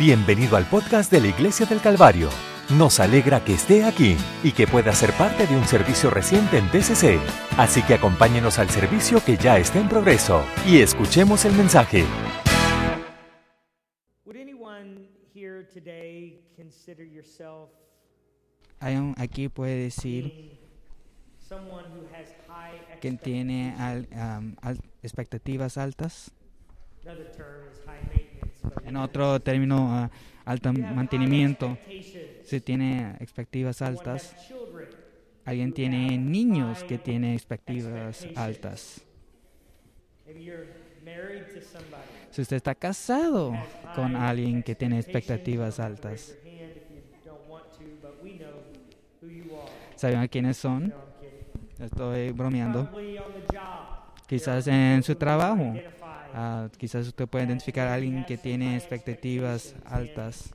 Bienvenido al podcast de la Iglesia del Calvario. Nos alegra que esté aquí y que pueda ser parte de un servicio reciente en TCC. Así que acompáñenos al servicio que ya está en progreso y escuchemos el mensaje. Un- aquí puede decir que tiene al- al- expectativas altas. En otro término, alto mantenimiento. Si tiene expectativas altas, alguien tiene niños que tienen expectativas altas. Si usted está casado con alguien que tiene expectativas altas. ¿saben quiénes son? Estoy bromeando. Quizás en su trabajo. Ah, quizás usted puede identificar a alguien que tiene expectativas altas.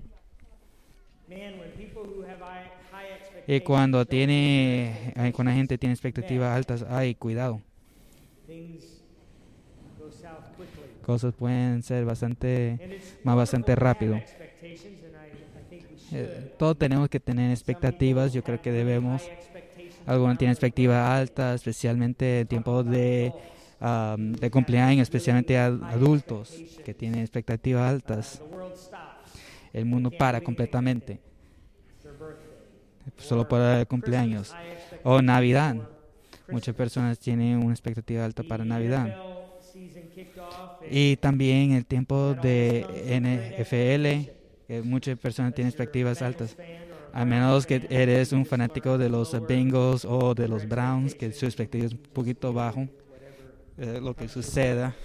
Y cuando tiene, eh, cuando la gente tiene expectativas altas, ay, cuidado. Cosas pueden ser bastante, más bastante rápido. Eh, todos tenemos que tener expectativas, yo creo que debemos. Algunos tienen expectativas altas, especialmente en tiempos de, am, de cumpleaños, especialmente a adultos que tienen expectativas altas. El mundo para completamente, solo para el cumpleaños. O Navidad. Muchas personas tienen una expectativa alta para Navidad. Y también el tiempo de NFL, que muchas personas tienen expectativas altas. a menos que eres un fanático de los Bengals o de los Browns, que su expectativa es un poquito bajo. Eh, lo que suceda.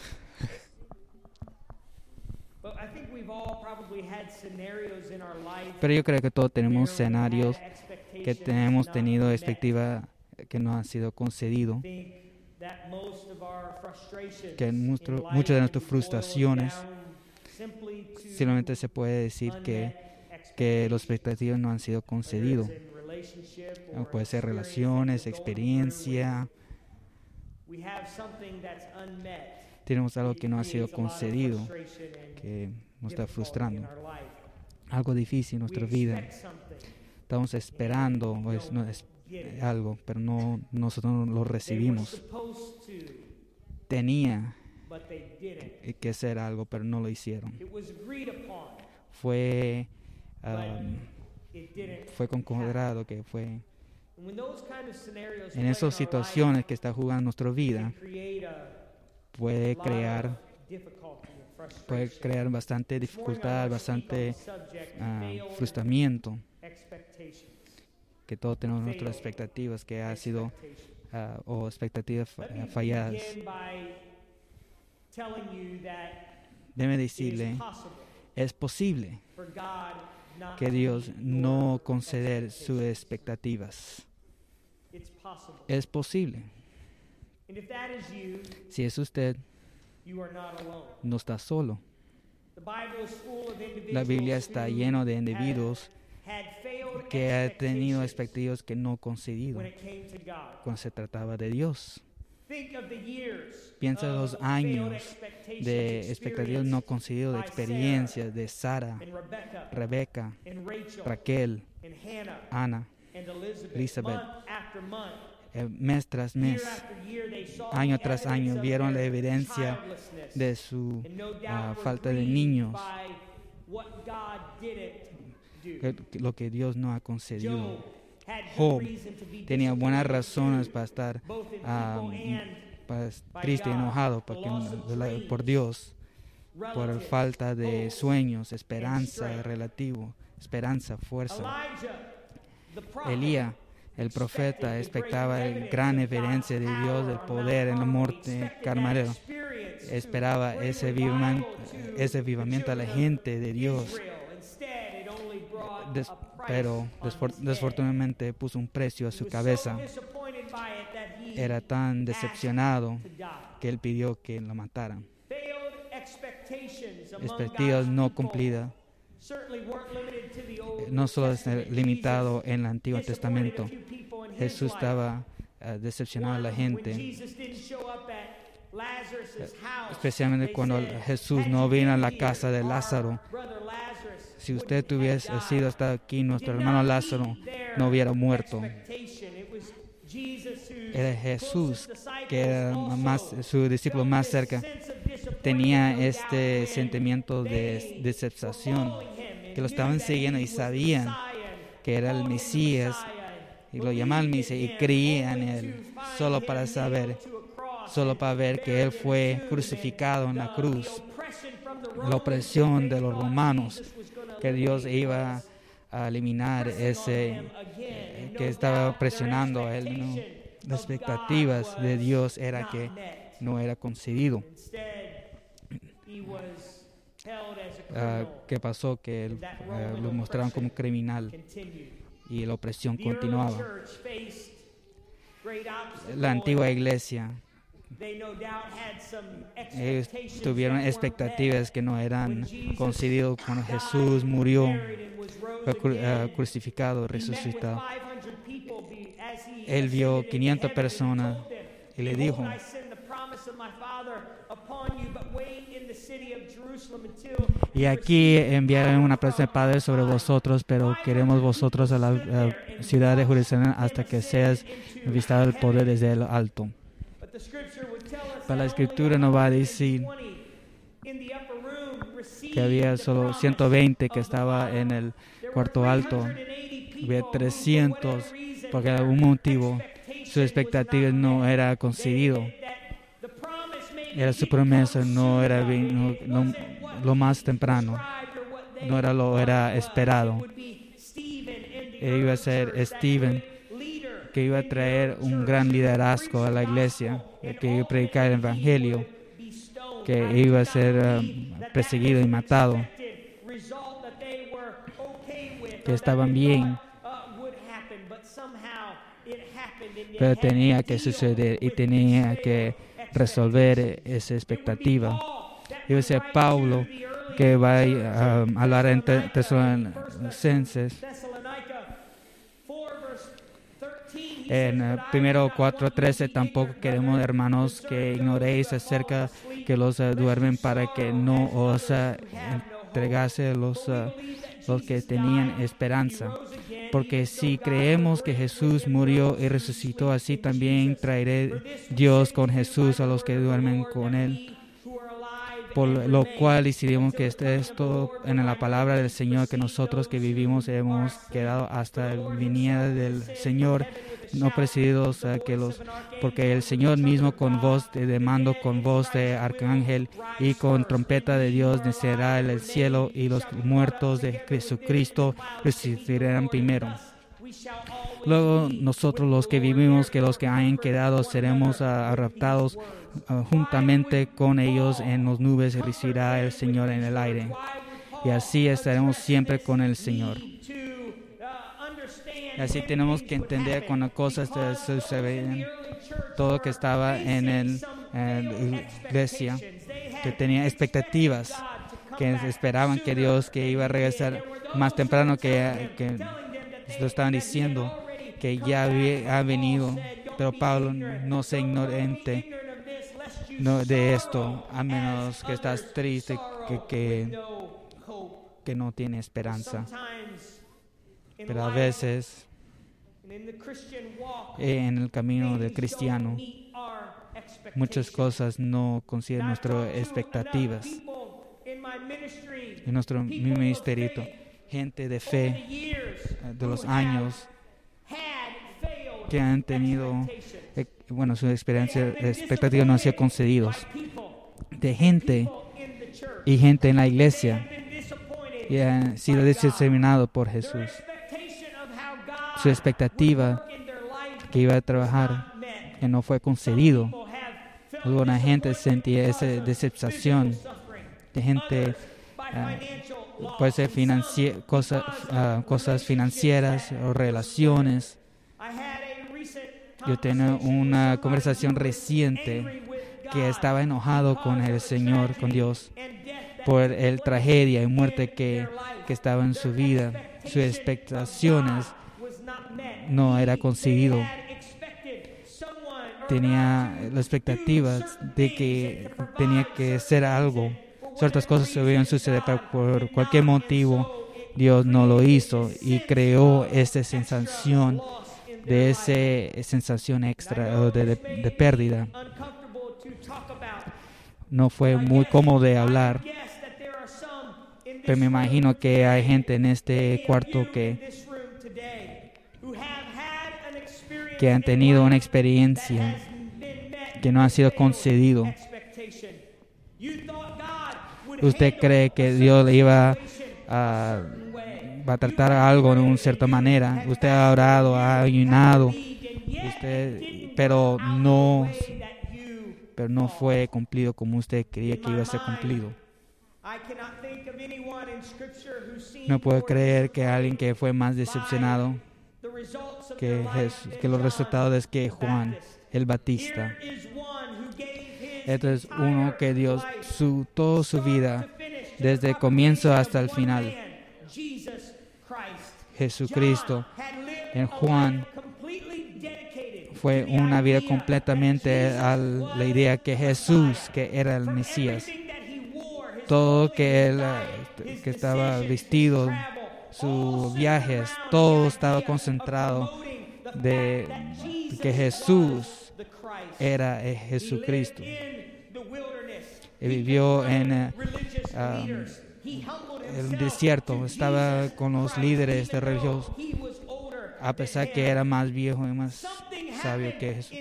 Pero yo creo que todos tenemos escenarios que not tenido expectativa que no han sido concedido, que nuestro- muchas de nuestras frustraciones simplemente se puede decir que, que los expectativas no han sido concedidos. or Puede ser relaciones, experiencia, tenemos algo que no ha sido concedido, que nos está frustrando. Algo difícil en nuestra vida. Estamos esperando pues, no, es- algo, pero no nosotros no lo recibimos. Tenía they didn't. que ser algo, pero no lo hicieron. Fue, um, fue concordado que fue en esas situaciones que está jugando nuestra vida puede crear puede crear bastante dificultad, bastante ah, frustramiento que todos tenemos nuestras expectativas que ha sido ah, o expectativas falladas. Déjeme decirle, es posible que Dios no conceder sus expectativas. It's possible. Es posible. And if that is you, Si es usted, you are not alone. no está solo. The Bible is full of La Biblia individuals está who lleno de individuos que ha tenido expectativas que no concedido when it came to God. cuando se trataba de Dios. Think of the years Piensa en los años de expectativas no concedidas, de experiencias de Sara, Rebeca, Raquel, Ana, Elizabeth, eh, mes tras mes, año tras año, vieron la evidencia de su ah, falta de niños, lo que Dios no ha concedido. Job Tenía buenas razones para estar in ah, para- triste y enojado porque, por Dios, por falta de sueños, esperanza relativo, esperanza, fuerza. Elías, el profeta, expectaba el gran evidencia de Dios, del poder en la muerte Carmelo. Esperaba ese, avivamiento- ese avivamiento a la gente de Dios, Des- pero desfortunadamente puso un precio a su cabeza. Era tan decepcionado que él pidió que lo mataran. Expectativas no cumplidas no solo es eh, limitado en el Antiguo Testamento. Jesús estaba eh, decepcionado a la gente, especialmente cuando Jesús no vino a la casa de Lázaro. si usted hubiese sido hasta aquí, nuestro hermano Lázaro no hubiera muerto. Era Jesús, que era más, su discípulo más cerca, tenía este sentimiento de decepción, que lo estaban siguiendo y sabían que era el Mesías, y lo llamaban Mesías y creían en él, solo para saber, solo para ver que él fue crucificado en la cruz, la opresión de los romanos, que Dios iba a eliminar ese que estaba presionando a él. Las expectativas de Dios era que no era concedido. Uh, ¿Qué pasó? Que él, uh, lo mostraron como criminal y la opresión continuaba. La antigua iglesia ellos tuvieron expectativas que no eran concedidas cuando Jesús murió, fue uh, crucificado, resucitado. Él vio 500 personas y le dijo, y aquí enviaré una promesa de Padre sobre vosotros, pero queremos vosotros a la ciudad de Jerusalén hasta que seas visitado el poder desde el alto. Pero la escritura no va a decir que había solo 120 que estaba en el cuarto alto. Había 300 porque algún motivo su expectativa no era concedido. Era su promesa, no era bien, lo más temprano, no era lo era esperado. iba a ser Stephen, que iba a traer un gran liderazgo a la iglesia, que iba a predicar el evangelio, que iba a ser um, perseguido y matado, que estaban bien pero tenía que suceder y tenía que resolver esa expectativa. Y a Pablo que va a um, hablar en Tesalonicenses. En uh, primero 4.13 tampoco queremos, hermanos, que ignoréis acerca que los uh, duermen para que no os uh, entregase los, los que tenían esperanza. Porque si creemos que Jesús murió y resucitó, así también traeré Dios con Jesús a los que duermen con Él. Por lo cual decidimos que este es en la palabra del Señor, que nosotros que vivimos hemos quedado hasta la venida del Señor no presididos que los, porque el Señor mismo con voz de mando, con voz de arcángel y con trompeta de Dios descenderá el cielo y los muertos de Jesucristo resucitarán primero. Luego nosotros los que vivimos, que los que hayan quedado, seremos arraptados ah, juntamente con ellos en las nubes y recibirá el Señor en el aire. Y así estaremos siempre con el Señor. Así tenemos que entender cuando cosas suceden, todo que estaba en, el, la iglesia, que tenía expectativas, que esperaban que Dios que iba a regresar más temprano que, que lo estaban diciendo, que ya ha venido, pero Pablo no se ignorante no, de esto, a menos que estás triste, que, que, que no tiene esperanza. Pero a veces en el camino del cristiano muchas cosas no consiguen nuestras expectativas. En nuestro ministerio, gente de fe de los años que han tenido, eh, bueno, su experiencia, expectativas no han sido concedidos. De gente y gente en la iglesia que han sido determinados por Jesús su expectativa que iba a trabajar que no fue concedido. Alguna gente sentía esa decepción de gente, uh, puede ser cosas, ah, cosas financieras o relaciones. Yo tenía una conversación reciente que estaba enojado con el Señor, con Dios, por el tragedia y muerte que, que estaba en su vida. Sus expectaciones no era conseguido. Tenía la expectativa de que tenía que ser algo. Ciertas cosas se debían suceder por cualquier motivo. Dios no lo hizo y creó esa sensación de esa sensación extra o de, de, de pérdida. No fue muy cómodo de hablar, pero me imagino que hay gente en este cuarto que, que han tenido una experiencia que no ha sido concedido. ¿Usted cree que Dios le iba va a tratar algo de una cierta manera? Usted ha orado, ha ayunado, usted, pero no, pero no fue cumplido como usted creía que iba a ser cumplido. No puedo creer que alguien que fue más decepcionado que, Jesús, que los resultados es que Juan el Batista. Este es uno que dio su, toda su vida desde el comienzo hasta el final. Jesucristo en Juan fue una vida completamente a la idea que Jesús, que era el Mesías. Todo que él eh, que estaba vestido, sus viajes, todo estaba concentrado de que Jesús era eh, Jesucristo. Él vivió en um, el desierto, estaba con los líderes de religiosos, a pesar que era más viejo y más sabio que Jesús.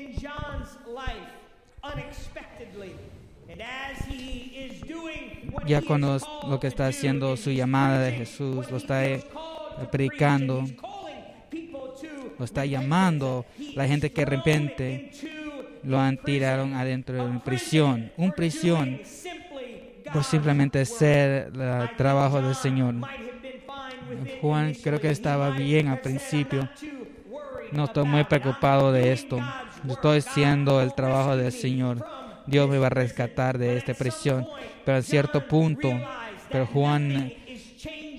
Ya es lo que está haciendo su llamada de Jesús, lo está predicando, lo está llamando, la gente que de repente lo han tirado adentro de una prisión, un prisión por simplemente ser el trabajo del Señor. Juan creo que estaba bien al principio. No estoy muy preocupado de esto. Estoy haciendo el trabajo del Señor. Dios me va a rescatar de esta prisión. Pero a cierto punto, pero Juan,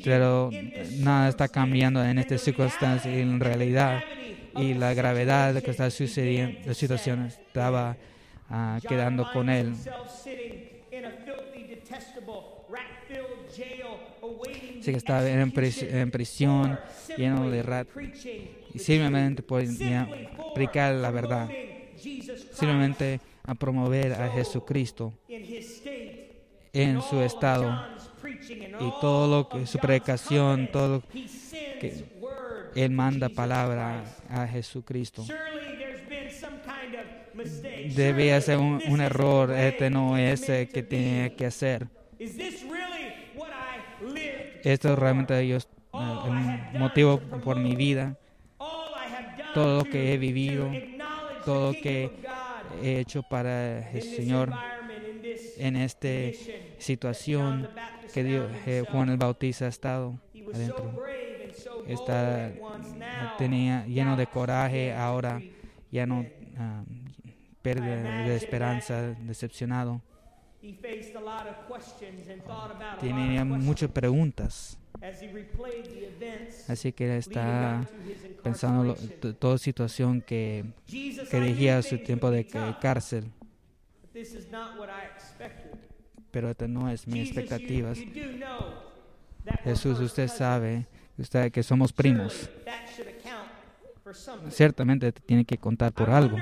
pero nada está cambiando en esta circunstancia y en realidad y la gravedad de que está sucediendo, la situación estaba uh, quedando con él. Sí que estaba en, pris en prisión, lleno de rat, simplemente por predicar la verdad, simplemente a promover a Jesucristo en su estado y todo lo que su predicación, todo lo que él manda palabra a Jesucristo. Debía ser un, un error, este no es el que tenía que hacer. Esto es realmente yo, el motivo por mi vida, todo lo que he vivido, todo lo que hecho para el Señor en esta situación que Dios, eh, Juan el Bautista ha estado adentro. Está tenía lleno de coraje, ahora ya no uh, de esperanza, decepcionado. Tenía muchas preguntas. Así que está pensando toda situación que, que dirigía su tiempo de cárcel. Pero esta no es mi expectativas. Jesús, usted sabe usted que somos primos. Ciertamente tiene que contar por algo.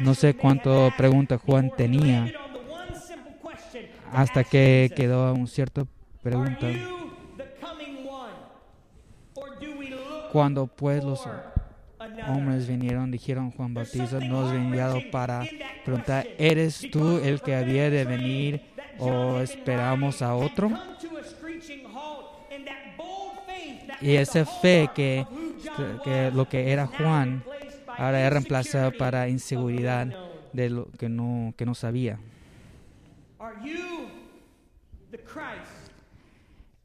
No sé cuánto pregunta Juan tenía hasta que quedó un cierto pregunta. Cuando pues los hombres vinieron, dijeron Juan Bautista, nos enviado para preguntar, ¿eres tú el que había de venir o esperamos a otro? Y esa fe que, que lo que era Juan ahora es reemplazado para inseguridad de lo que no, que no sabía.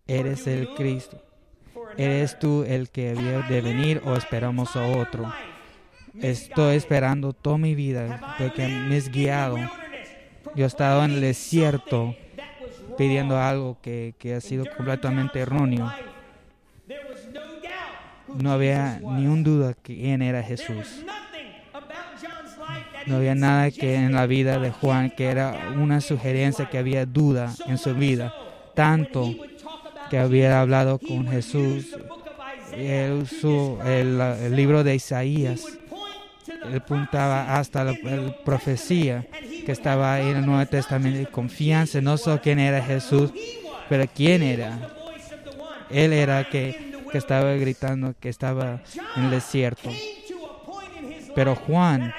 ¿Eres el Cristo? ¿Eres tú el que había de venir o esperamos a otro? Estoy esperando toda mi vida porque me has guiado. Yo he estado en el desierto pidiendo algo que, que ha sido completamente erróneo. No había ni un duda quién era Jesús. No había nada que en la vida de Juan que era una sugerencia que había duda en su vida. Tanto que había hablado con Jesús. Él usó el, el libro de Isaías. Él apuntaba hasta la, profecía que estaba en el Nuevo Testamento y confianza, no solo quién era Jesús, pero quién era. Él era que, que estaba gritando, que estaba en el desierto. Pero Juan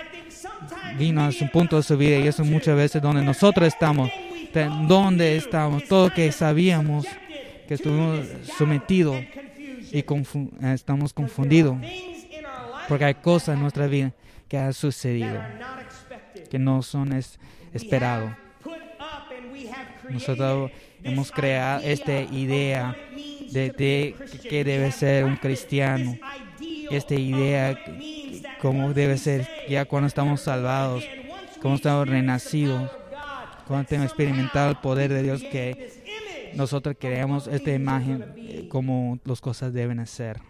vino a su punto de su vida y eso muchas veces donde nosotros estamos, de donde estamos, todo que sabíamos que estuvimos sometidos y confu- estamos confundidos porque hay cosas en nuestra vida que han sucedido que no son es- esperados. Nosotros hemos creado esta idea de, de que debe ser un cristiano, esta idea cómo debe ser ya cuando estamos salvados, cuando estamos renacidos, cuando hemos experimentado el poder de Dios que nosotros creamos esta imagen eh, como las cosas deben ser.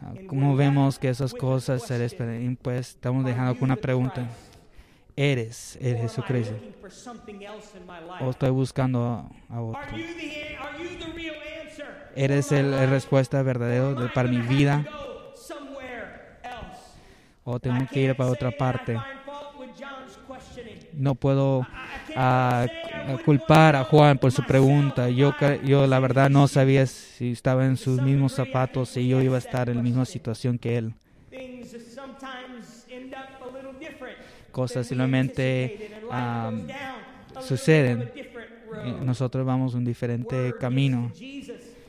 Ah, ¿Cómo vemos que esas cosas se despeden? Pues estamos dejando con una pregunta. ¿Eres I Jesucristo? ¿O estoy buscando a, otro? ¿Eres el, la respuesta verdadera de- para mi vida? ¿O tengo que ir para otra parte? No puedo ah, wouldn't culpar a Juan por su pregunta. Yo, yo la verdad no sabía si estaba en sus mismos zapatos, si yo iba a estar en la misma situación que él. Cosas simplemente little suceden. Eh. Nosotros vamos un diferente camino.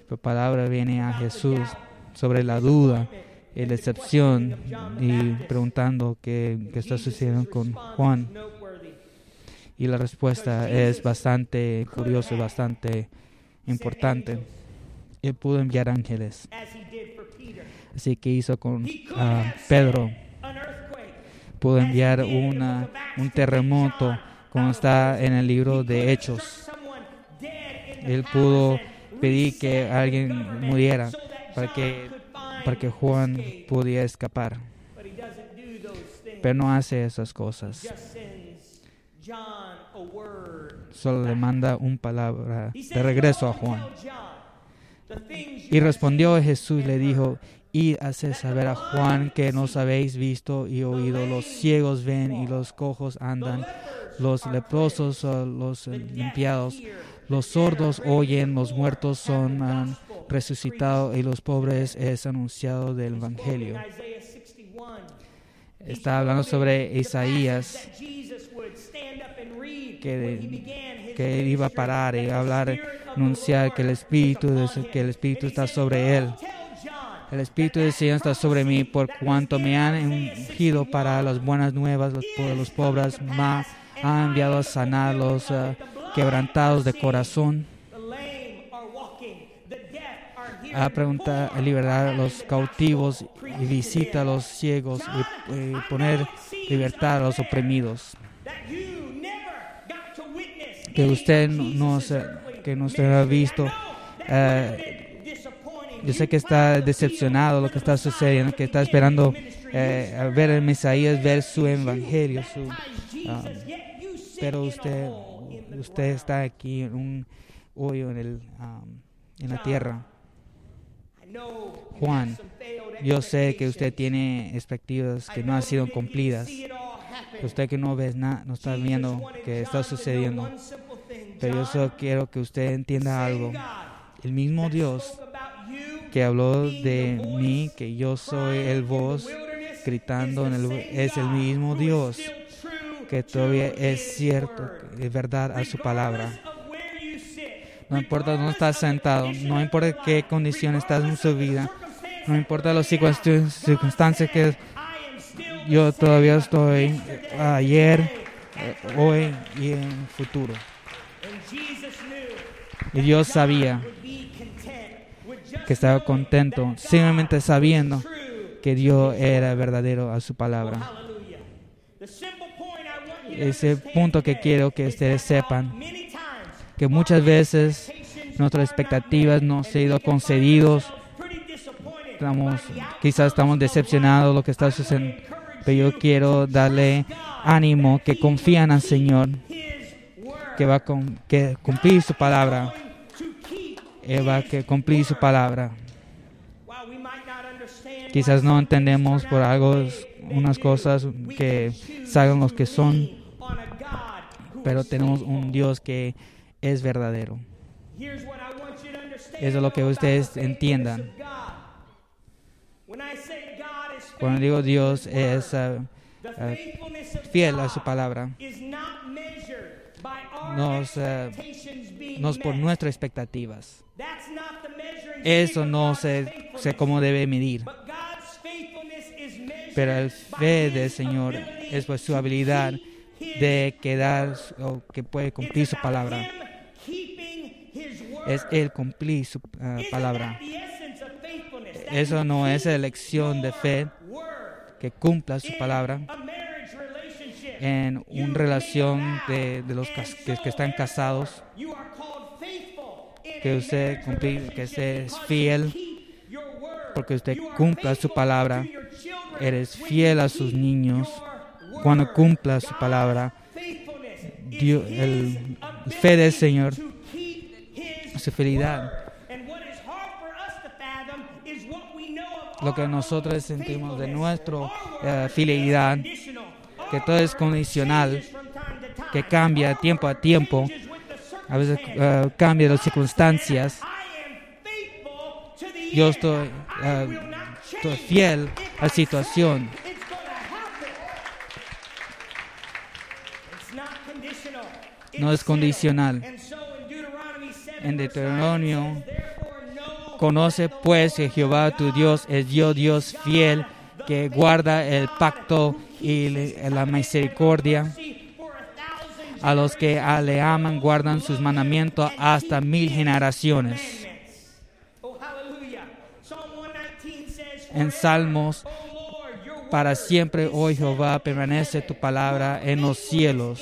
La palabra viene a Jesús sobre la duda y la excepción y preguntando qué, qué está sucediendo con Juan. Y la respuesta es bastante curiosa bastante importante. Él pudo enviar ángeles, así que hizo con have Pedro. He enviar una, un terremoto, como está en el libro de Hechos. Él pudo pedir que alguien muriera para que, para que Juan pudiera escapar. Pero no hace esas cosas. Solo le manda un palabra de regreso a "Go Juan. Y respondió Jesús, le dijo, heard." Y hace saber a Juan que nos habéis visto y oído, los ciegos ven y los cojos andan, los leprosos o los limpiados, los sordos oyen, los muertos son han resucitado y los pobres es anunciado del Evangelio. Isaiah 61. Está hablando sobre Isaías, que, que iba a parar y hablar, anunciar que el Espíritu, que el. Espíritu está sobre él. "Go tell John El Espíritu del Señor está sobre mí por cuanto me han ungido para las buenas nuevas los, los pobres, más ha enviado a sanar los ah, quebrantados de corazón, a preguntar, a liberar a los cautivos y visita a los ciegos y, poner libertad a los oprimidos. Que usted no, no que no se ha visto. I Yo sé que está decepcionado lo que está sucediendo, que está esperando eh, ver el Mesías, ver su evangelio, su, ah, pero usted, usted está aquí en un hoyo en, el, um, en la tierra. Juan, Yo sé que usted tiene expectativas que no han sido cumplidas. Usted que no ve nada, no está viendo que está sucediendo. Pero yo solo quiero que usted entienda algo. El mismo Dios que habló de mí, que yo soy el voz gritando en el, es el mismo Dios que todavía es cierto, es verdad a su palabra. No importa dónde estás sentado, no importa qué condición estás en su vida, no importa las circunst- circunstancias que yo todavía estoy ayer, eh, hoy y en el futuro. Y Dios sabía que estaba contento simplemente sabiendo que Dios era verdadero a su palabra. Ese punto que quiero que ustedes sepan, que muchas veces nuestras expectativas no han sido concedidos, estamos, quizás estamos decepcionados de lo que está sucediendo, pero yo quiero darle ánimo, que confían al Señor, que va a que cumplir su palabra. To keep Él va a que cumplir su palabra. Quizás no entendemos por algo, unas cosas que salgan los que son, pero tenemos un. Dios que es verdadero. Eso es lo que ustedes entiendan. Cuando digo Dios es faithfulness of fiel a su palabra, is not measured by our no es, ah, expectations being no es por nuestras expectativas. Eso no sé faithfulness. cómo debe medir. Pero el fe del Señor es por su habilidad de quedar o que puede cumplir su palabra. Es Él cumplir su ah, palabra. Eso no es elección de fe, que cumpla su palabra en una relación de, de los que, que están casados, que usted cumplir, que usted es fiel, porque usted cumpla su palabra, eres fiel a sus niños cuando cumpla su palabra. Dios- el fe del Señor, su fidelidad. Lo que nosotros sentimos de Our eh, fidelidad. Que todo es condicional, que cambia tiempo a tiempo, a veces eh, cambia las circunstancias. said, "I am faithful to the Yo estoy, eh, estoy fiel a la situación. No es condicional. settled. And so in Deuteronomy 7, En Deuteronomio, 9, it says, "Therefore know Conoce pues que Jehová tu Dios es Dios, Dios fiel, que guarda el pacto y his la misericordia. a los que a- le aman guardan sus mandamientos hasta mil generaciones. commandments. Hallelujah. Psalm 119 says, En "Forever, Salmos, Para siempre, oh Jehová, permanece tu palabra en los cielos.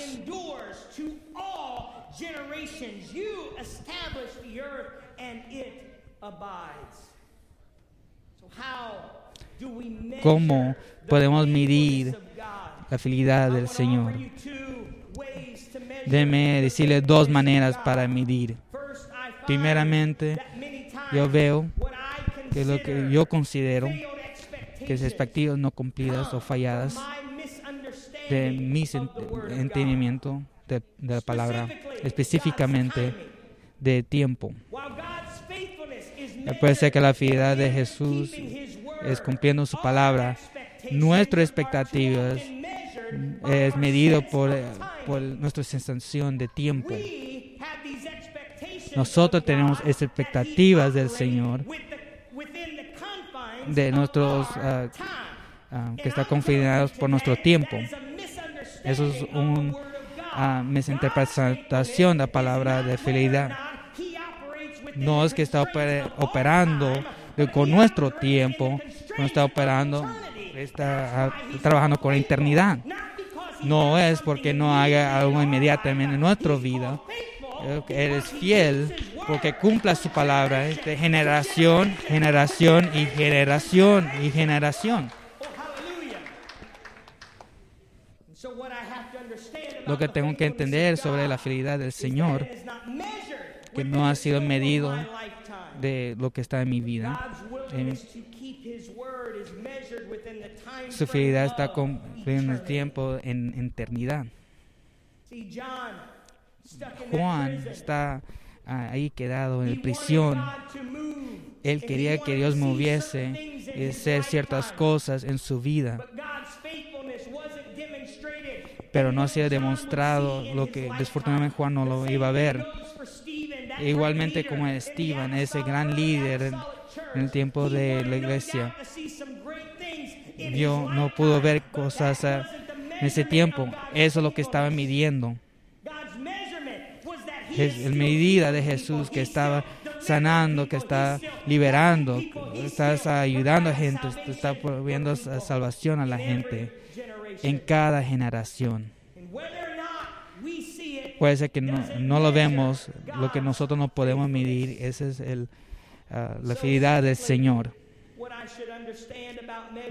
¿Cómo podemos medir? La fidelidad del Señor. Déme decirle dos maneras para medir. Primeramente, yo veo que lo que yo considero que es expectations expectativas no cumplidas o falladas de mi entendimiento de, de la palabra, específicamente de tiempo. Puede ser que la fidelidad de Jesús es cumpliendo su palabra. Nuestras expectativas es medido por, por nuestra sensación de tiempo. Nosotros tenemos expectativas del Señor, de nuestros ah, ah, que está confinados por nuestro tiempo. Eso es una misinterpretación de la palabra de fidelidad. No es que está oper- operando con nuestro tiempo, no está operando, está ah, trabajando con la eternidad. No es porque no haga algo inmediatamente en nuestra vida. Que Eres fiel porque cumpla su palabra de generación, generación y generación y generación. Lo que tengo que entender sobre la fidelidad del Señor, que no ha sido medido de lo que está en mi vida. En- su fidelidad está cumpliendo el tiempo en en eternidad. Juan está ah, ahí quedado en prisión. Él quería que Dios moviese y hacer ciertas cosas en su vida, pero no se ha demostrado lo que desafortunadamente Juan no lo iba a ver. Igualmente como Esteban, ese gran líder en, el tiempo de la iglesia, yo no pudo ver cosas ah, en ese tiempo. Eso es lo que estaba midiendo. La medida de Jesús que estaba sanando, que está liberando, que está ayudando a gente, está proveyendo sa- salvación a la gente en cada generación. Puede ser que no, no lo vemos, lo que nosotros no podemos medir, esa es el, ah, la fidelidad del Señor.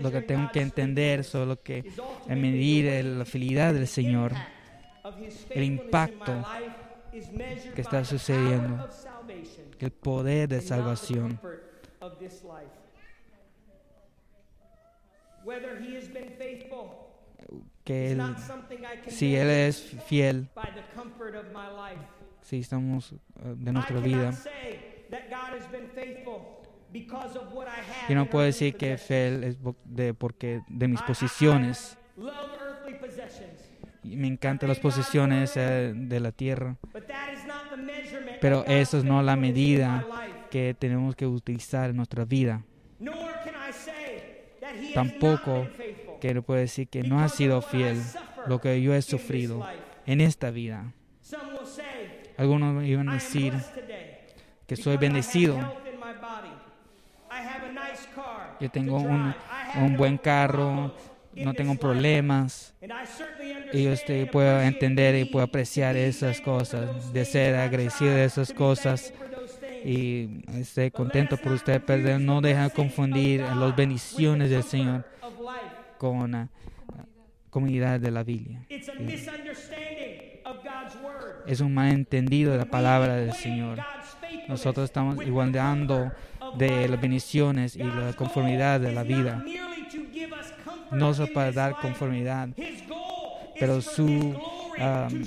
Lo que tengo que entender sobre lo que medir la fidelidad del Señor, el impacto que está sucediendo. el poder de salvación. Whether he has been faithful Que él, si Él es fiel, si estamos uh, de nuestra vida, yo no puedo decir que fiel es de, porque de mis posiciones. me encantan las posiciones eh, de la tierra, pero eso es no la medida que tenemos que utilizar en nuestra vida. Tampoco que no puedo decir que no ha sido fiel lo que yo he sufrido en esta vida. Algunos iban a decir que soy bendecido. Yo tengo un, un buen carro, no tengo problemas. Y usted puede entender y puede apreciar esas cosas, de ser agradecido de esas cosas y esté contento por usted, pero no deja confundir las bendiciones del Señor. Con la comunidad de la Biblia. Word. Es un malentendido de la palabra del Señor. Nosotros estamos igualando de las bendiciones y la conformidad de la vida. No solo para dar conformidad, pero su, um,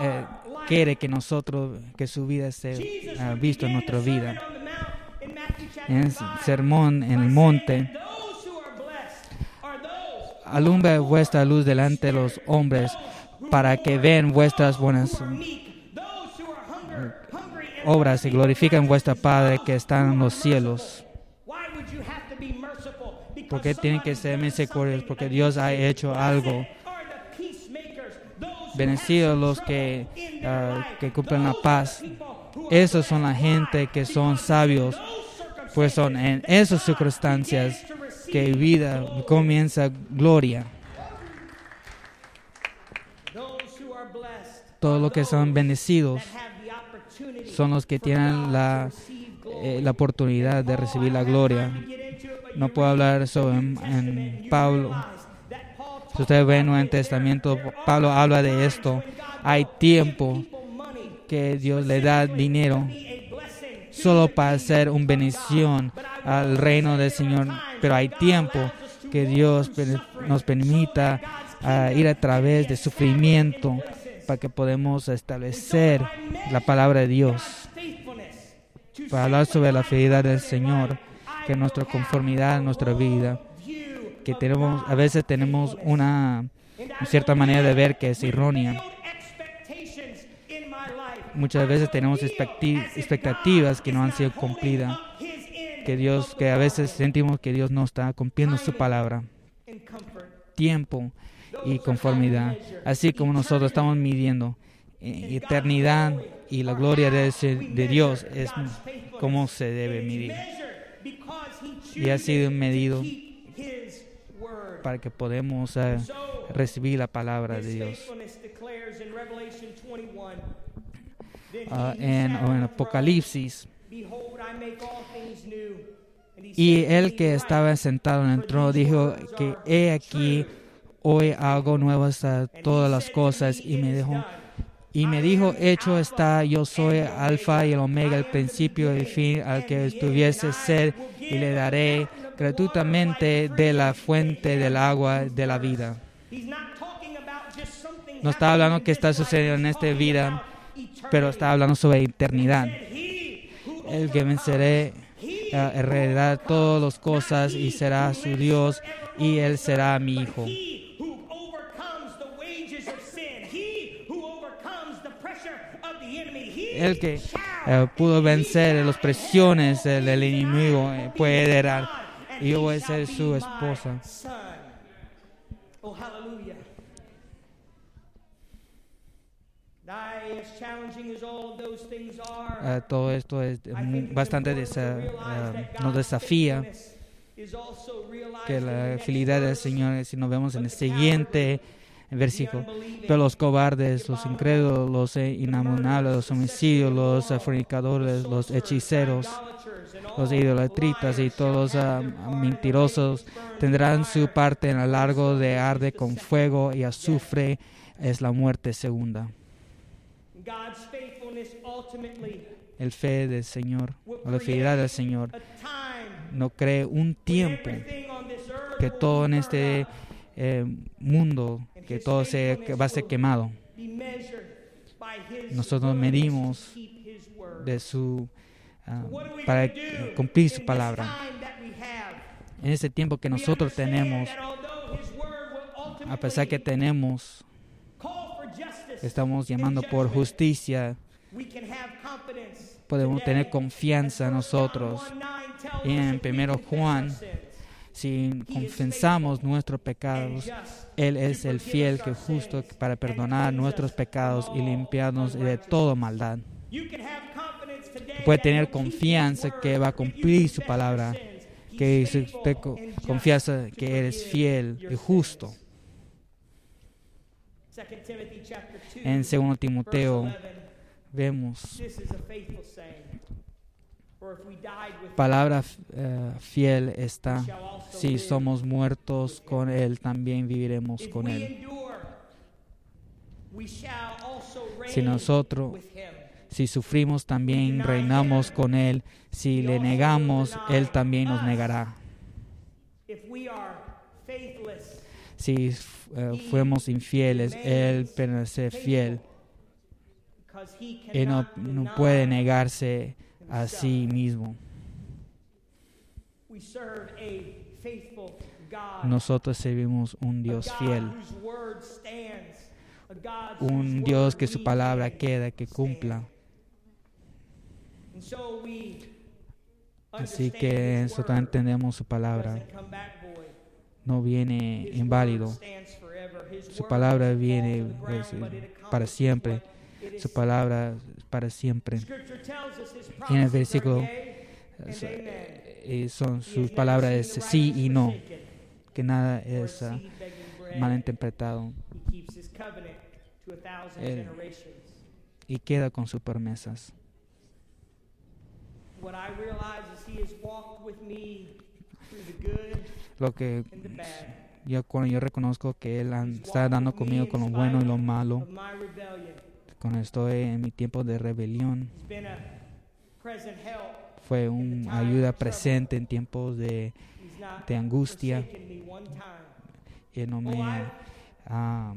eh, quiere que nosotros, que su vida sea when visto en nuestra vida. En el 5, sermón en el monte, those alumbre vuestra luz delante de los hombres para que vean vuestras buenas obras y glorifican vuestro Padre que está en los cielos. Because Porque tienen que ser something porque Dios ha hecho algo. Bendecidos los que, ah, que cumplen la paz. Esos son la gente que son sabios, pues son en esas circunstancias que vida comienza gloria. Todos los que son bendecidos son los que tienen la, eh, la oportunidad de recibir la gloria. No puedo hablar sobre New en, Pablo. Si ustedes ven en el. Testamento, Pablo habla de esto. Hay tiempo que Dios le da dinero solo para of un bendición al reino del Señor. Pero hay tiempo que Dios nos permita ah, ir a través de sufrimiento para que podamos establecer la palabra de Dios. Para hablar sobre la fidelidad del Señor, que nuestra conformidad, nuestra vida, que tenemos, a veces tenemos una I cierta manera de ver que es errónea. Muchas veces tenemos expectativas que no han sido cumplidas. que Dios, que a veces sentimos que Dios no está cumpliendo su palabra. Tiempo y conformidad, así como nosotros estamos midiendo eh, eternidad y la gloria de Dios es como se debe medir Y ha sido medido para que podamos eh, recibir la palabra de Dios. Ah, en, en Apocalipsis, y el que estaba sentado en el trono dijo que he aquí hoy hago nuevas todas las cosas y me dijo y me dijo hecho está yo soy alfa y el omega. El principio y el fin al que estuviese sed y le daré gratuitamente de la fuente del agua de la vida. no está hablando que está sucediendo en esta vida pero está hablando sobre eternidad el que venceré uh, heredará todas las cosas y será su Dios y él será mi hijo. El que uh, pudo vencer las presiones del, del enemigo eh, puede heredar y yo voy a ser su esposa. Oh, hallelujah. Uh, todo esto es bastante desa, uh, nos desafía que la fidelidad del Señor, si nos vemos en el siguiente versículo, pero los cobardes, los incrédulos, los inamonables, los homicidios, los fornicadores, los hechiceros, los idolatritas y todos los uh, mentirosos tendrán su parte en el largo de arde con fuego y azufre, es la muerte segunda. And God's faithfulness ultimately El fe del Señor, o la fidelidad del Señor, no cree un tiempo que todo en este eh, mundo, que todo se, que va a ser quemado. Nosotros medimos de su we para cumplir su palabra. En ese tiempo que nosotros tenemos, a pesar que tenemos, estamos and llamando por justicia, podemos tener confianza 1 nosotros. John 1:9 tells Y en primero Juan, Si confesamos nuestros pecados, Él es el fiel que justo para perdonar nuestros pecados y limpiarnos de toda maldad. Puede tener confianza que va a cumplir su palabra, que si faithful usted co- and just confiesa to que eres fiel y justo. sins. 2 Timothy chapter 2, En 2 verse Timoteo 11, vemos this is a faithful saying. For if we died with him, palabra eh, fiel we está. Si live. somos muertos con Él, también viviremos con we Él. Si reign nosotros with him. Si sufrimos, también reinamos con Él. Si le negamos, Él también nos negará. Si eh, fuéramos infieles, Él permanece fiel. Él no, puede negarse a sí mismo. Nosotros servimos un Dios fiel, un Dios que su palabra queda, que cumpla. Así que nosotros word entendemos su palabra. No viene inválido. Su palabra viene it para siempre. Su palabra para siempre. En el versículo eh, son sus palabras es sí y no, que nada es bread. malinterpretado Él- y queda con sus promesas. Lo que yo cuando yo reconozco que él está dando conmigo con lo bueno y lo malo, cuando estoy en mi tiempo de rebelión, fue una ayuda presente en tiempos de de angustia. él no me ha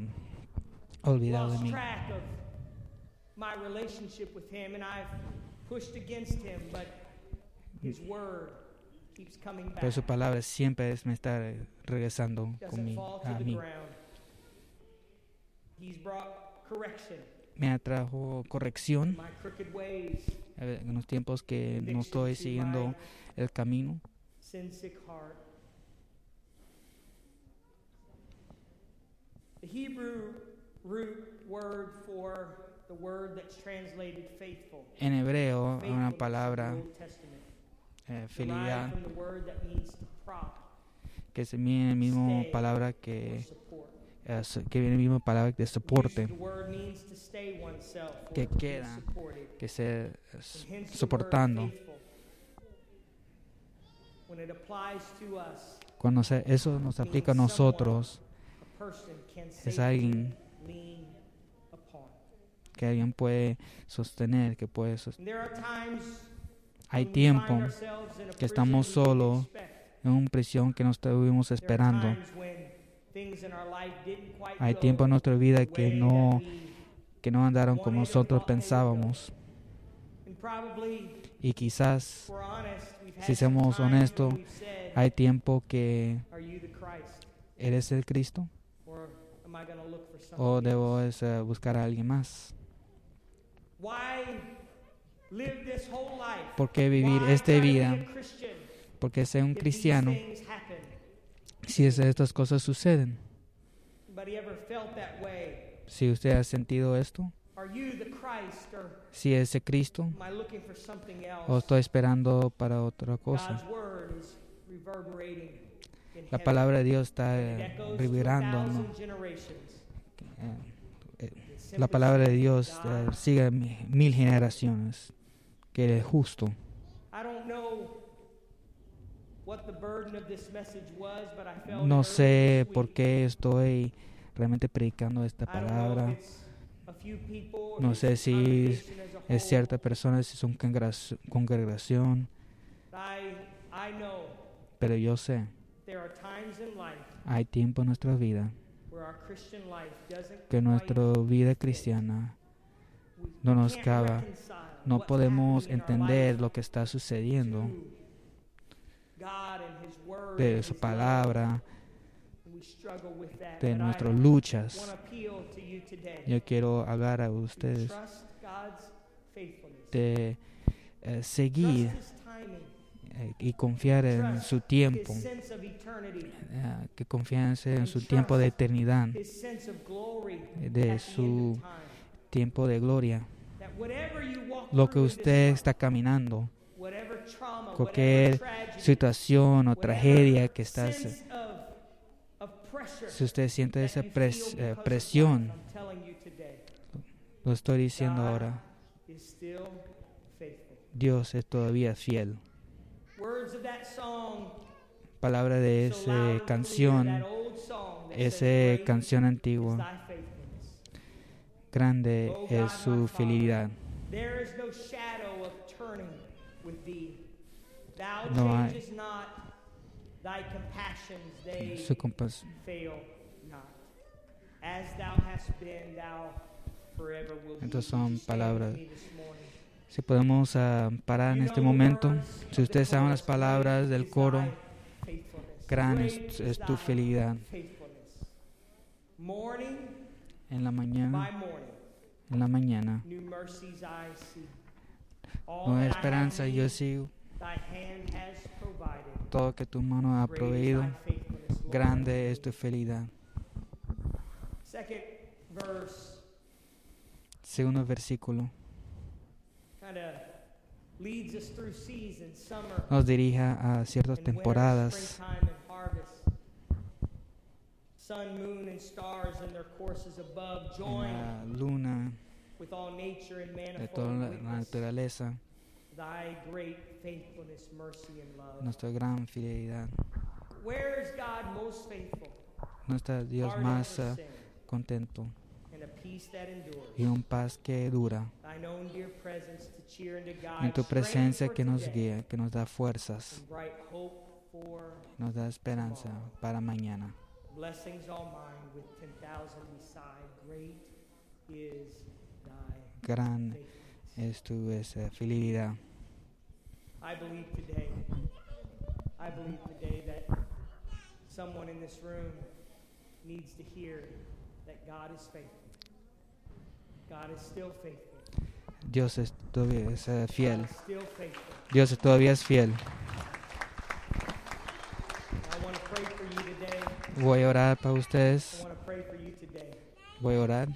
olvidado de mí. his word. Pero su palabra siempre es me está regresando Doesn't conmigo, a mí. Me atrajo corrección eh, en los tiempos que no estoy to siguiendo el camino. sin sick heart. The Hebrew root word for the word that's translated faithful. En hebreo, una palabra, eh, prop que es la misma stay, palabra que, eh, que viene misma palabra de soporte, que queda, que se the soportando. Cuando se- eso nos aplica a nosotros, es alguien que alguien puede sostener, que puede sos- Hay tiempo que estamos solos, en una prisión que no estuvimos esperando. Hay tiempo en nuestra vida que no, que no andaron como nosotros pensábamos. Y quizás Si somos honestos, hay tiempo que eres el Cristo o debo buscar a alguien más. ¿Por qué vivir esta vida? Porque ser un cristiano, si es- estas cosas suceden. Si usted ha sentido esto, si es el Cristo o estoy esperando para otra cosa. La palabra de Dios está eh, vibrando. ¿no? Eh, eh, la palabra de Dios sigue mi- mil generaciones, que justo. But I felt No sé por qué estoy realmente predicando esta palabra. No sé si es cierta persona, si son congregación, pero yo sé, hay tiempo en nuestra vida que nuestra vida cristiana no nos cava, no podemos entender lo que está sucediendo de su palabra, de nuestras luchas. Yo quiero hablar a ustedes de eh, seguir eh, y confiar en su tiempo, eh, que confianse en su tiempo de eternidad, de su tiempo de gloria. Lo que usted está caminando, cualquier situación o tragedia que estás si usted siente esa eh, presión, lo estoy diciendo ahora, Dios es todavía fiel. Palabra de esa canción, esa canción antigua, grande es su fidelidad. No hay Thy compassions, they su compas fail not. As thou hast been, thou forever will Entonces son palabras. Si podemos uh, parar en este momento, si ustedes saben las palabras del coro, gran es, es tu felicidad. En la mañana, en la mañana, nueva esperanza yo sigo todo que tu mano ha proveído. Grande es tu felicidad. Segundo versículo. Nos dirija a ciertas temporadas. La luna de toda la naturaleza. Nuestra gran fidelidad. Nuestro Dios más uh, contento. Y un paz que dura. En tu presencia que nos guía, que nos da fuerzas, nos da esperanza para mañana. Gran es tu esa fidelidad. I believe today, I believe today that someone in this room needs to hear that God is faithful. God is still faithful. Dios es todavía es uh, fiel. Dios todavía es fiel. Voy a orar para ustedes. Voy a orar.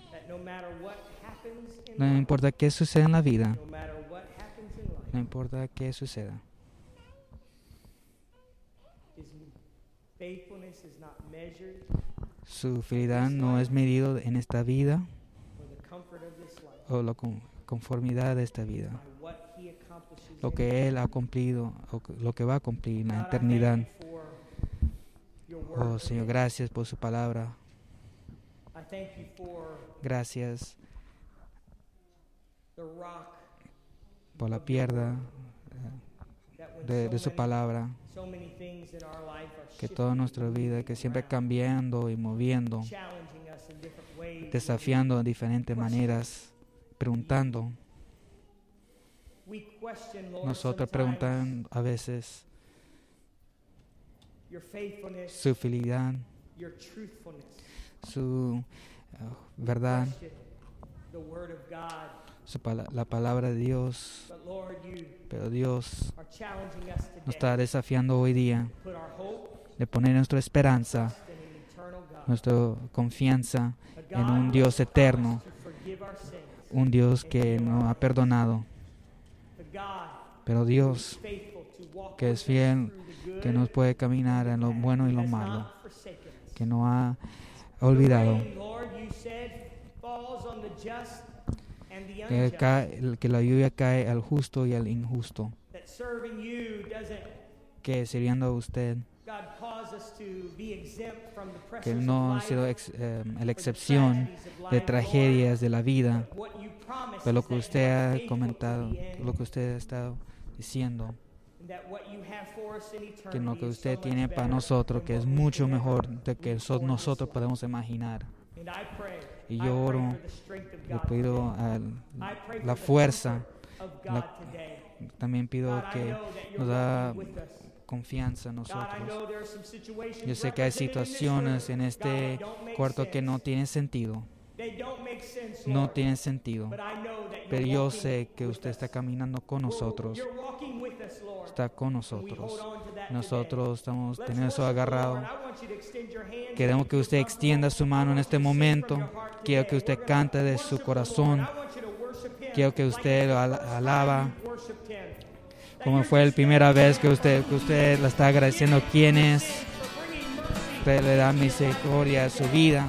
No importa qué suceda en la vida. No importa qué suceda. Su fidelidad no es medido en esta vida o la conformidad de esta vida. Lo que Él ha cumplido, o lo que va a cumplir en la eternidad. Oh Señor, gracias por su palabra. Gracias por la pierda de, su palabra, que toda nuestra vida, que siempre cambiando y moviendo, desafiando de diferentes maneras, preguntando. Nosotros preguntamos a veces su fidelidad, su eh, verdad, la palabra de Dios. Pero Dios nos está desafiando hoy día de poner nuestra esperanza, nuestra confianza en un Dios eterno, un Dios que nos ha perdonado. Pero Dios, que es fiel, que nos puede caminar en lo bueno y lo malo, que no ha olvidado que, que la lluvia cae al justo y al injusto. Que sirviendo a usted, que no ha sido eh, la excepción de tragedias de la vida, pero lo que usted ha comentado, lo que usted ha estado diciendo, que lo que usted tiene para nosotros, que es mucho mejor de que nosotros podemos imaginar. Y yo oro, le pido la fuerza, también pido que nos da confianza en nosotros. Yo sé que hay situaciones en este cuarto que no tienen sentido. No tienen sentido. Pero yo sé que usted está caminando con nosotros. Está con nosotros. Nosotros estamos teniendo eso agarrado. Queremos que usted extienda su mano en este momento. Quiero que usted cante de su corazón. Quiero que usted lo alaba. Como fue la primera vez que usted, que usted le está agradeciendo quién es. Usted le da misericordia a su vida.